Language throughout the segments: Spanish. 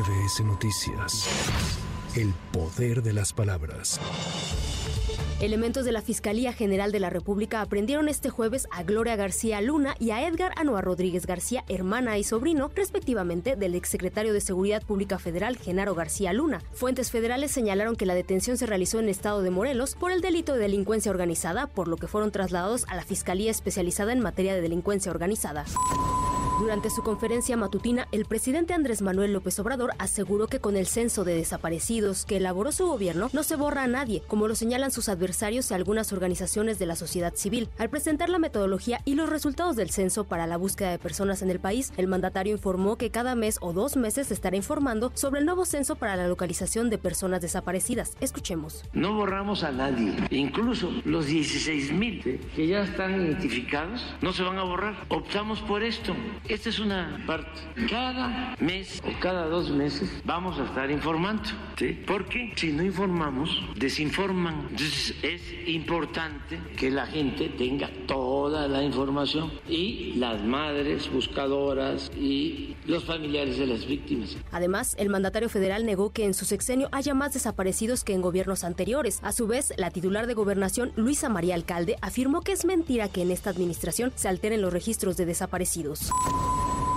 MBS Noticias. El poder de las palabras. Elementos de la Fiscalía General de la República aprendieron este jueves a Gloria García Luna y a Edgar Anoa Rodríguez García, hermana y sobrino, respectivamente, del exsecretario de Seguridad Pública Federal, Genaro García Luna. Fuentes federales señalaron que la detención se realizó en estado de Morelos por el delito de delincuencia organizada, por lo que fueron trasladados a la Fiscalía especializada en materia de delincuencia organizada. Durante su conferencia matutina, el presidente Andrés Manuel López Obrador aseguró que con el censo de desaparecidos que elaboró su gobierno no se borra a nadie, como lo señalan sus adversarios y algunas organizaciones de la sociedad civil. Al presentar la metodología y los resultados del censo para la búsqueda de personas en el país, el mandatario informó que cada mes o dos meses estará informando sobre el nuevo censo para la localización de personas desaparecidas. Escuchemos. No borramos a nadie, incluso los 16 mil que ya están identificados no se van a borrar. Optamos por esto esta es una parte. Cada mes o cada dos meses vamos a estar informando. Porque si no informamos, desinforman. Entonces es importante que la gente tenga toda la información y las madres buscadoras y los familiares de las víctimas. Además, el mandatario federal negó que en su sexenio haya más desaparecidos que en gobiernos anteriores. A su vez, la titular de gobernación, Luisa María Alcalde, afirmó que es mentira que en esta administración se alteren los registros de desaparecidos.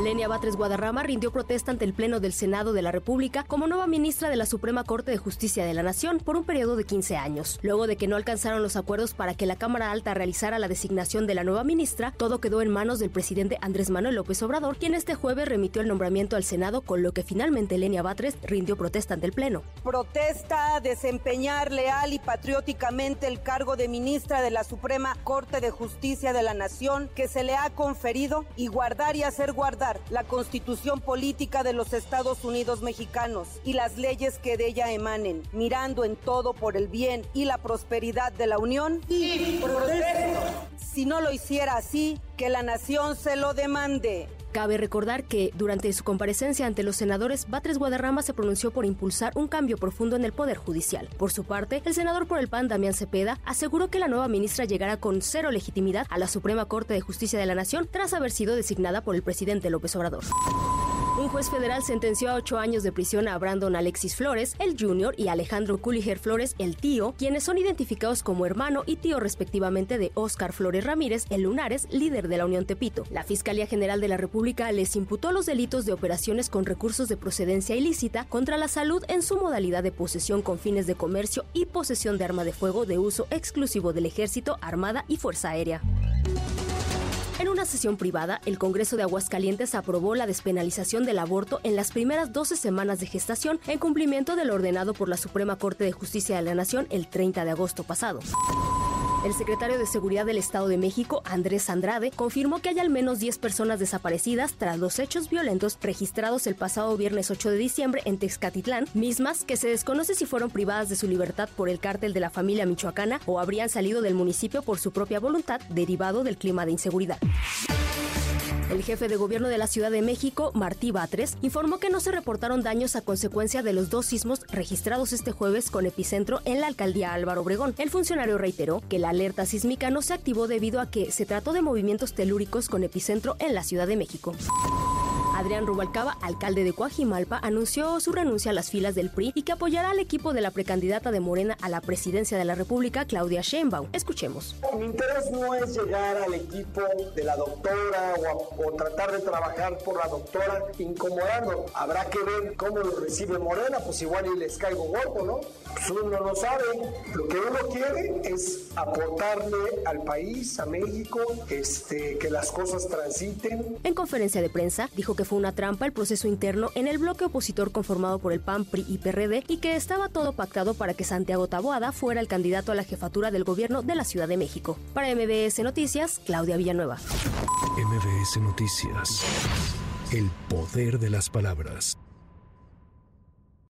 Lenia Batres Guadarrama rindió protesta ante el Pleno del Senado de la República como nueva ministra de la Suprema Corte de Justicia de la Nación por un periodo de 15 años. Luego de que no alcanzaron los acuerdos para que la Cámara Alta realizara la designación de la nueva ministra, todo quedó en manos del presidente Andrés Manuel López Obrador, quien este jueves remitió el nombramiento al Senado, con lo que finalmente Lenia Batres rindió protesta ante el Pleno. Protesta desempeñar leal y patrióticamente el cargo de ministra de la Suprema Corte de Justicia de la Nación que se le ha conferido y guardar y hacer guardar la constitución política de los Estados Unidos mexicanos y las leyes que de ella emanen, mirando en todo por el bien y la prosperidad de la Unión. Y si no lo hiciera así, que la nación se lo demande. Cabe recordar que durante su comparecencia ante los senadores, Batres Guadarrama se pronunció por impulsar un cambio profundo en el Poder Judicial. Por su parte, el senador por el PAN, Damián Cepeda, aseguró que la nueva ministra llegará con cero legitimidad a la Suprema Corte de Justicia de la Nación tras haber sido designada por el presidente López Obrador. Un juez federal sentenció a ocho años de prisión a Brandon Alexis Flores, el Junior, y Alejandro Culiger Flores, el tío, quienes son identificados como hermano y tío respectivamente de Óscar Flores Ramírez, el Lunares, líder de la Unión Tepito. La Fiscalía General de la República les imputó los delitos de operaciones con recursos de procedencia ilícita contra la salud en su modalidad de posesión con fines de comercio y posesión de arma de fuego de uso exclusivo del Ejército, Armada y Fuerza Aérea. Una sesión privada, el Congreso de Aguascalientes aprobó la despenalización del aborto en las primeras 12 semanas de gestación en cumplimiento de lo ordenado por la Suprema Corte de Justicia de la Nación el 30 de agosto pasado. El secretario de Seguridad del Estado de México, Andrés Andrade, confirmó que hay al menos 10 personas desaparecidas tras los hechos violentos registrados el pasado viernes 8 de diciembre en Texcatitlán, mismas que se desconoce si fueron privadas de su libertad por el cártel de la familia michoacana o habrían salido del municipio por su propia voluntad derivado del clima de inseguridad. El jefe de gobierno de la Ciudad de México, Martí Batres, informó que no se reportaron daños a consecuencia de los dos sismos registrados este jueves con epicentro en la alcaldía Álvaro Obregón. El funcionario reiteró que la alerta sísmica no se activó debido a que se trató de movimientos telúricos con epicentro en la Ciudad de México. Adrián Rubalcaba, alcalde de Coajimalpa, anunció su renuncia a las filas del PRI y que apoyará al equipo de la precandidata de Morena a la presidencia de la República, Claudia Sheinbaum. Escuchemos. Mi interés no es llegar al equipo de la doctora o, o tratar de trabajar por la doctora incomodando. Habrá que ver cómo lo recibe Morena, pues igual y les caigo gordo, ¿no? Pues uno no sabe. Lo que uno quiere es aportarle al país, a México, este, que las cosas transiten. En conferencia de prensa, dijo que una trampa el proceso interno en el bloque opositor conformado por el PAN, PRI y PRD y que estaba todo pactado para que Santiago Taboada fuera el candidato a la jefatura del gobierno de la Ciudad de México. Para MBS Noticias, Claudia Villanueva. MBS Noticias. El poder de las palabras.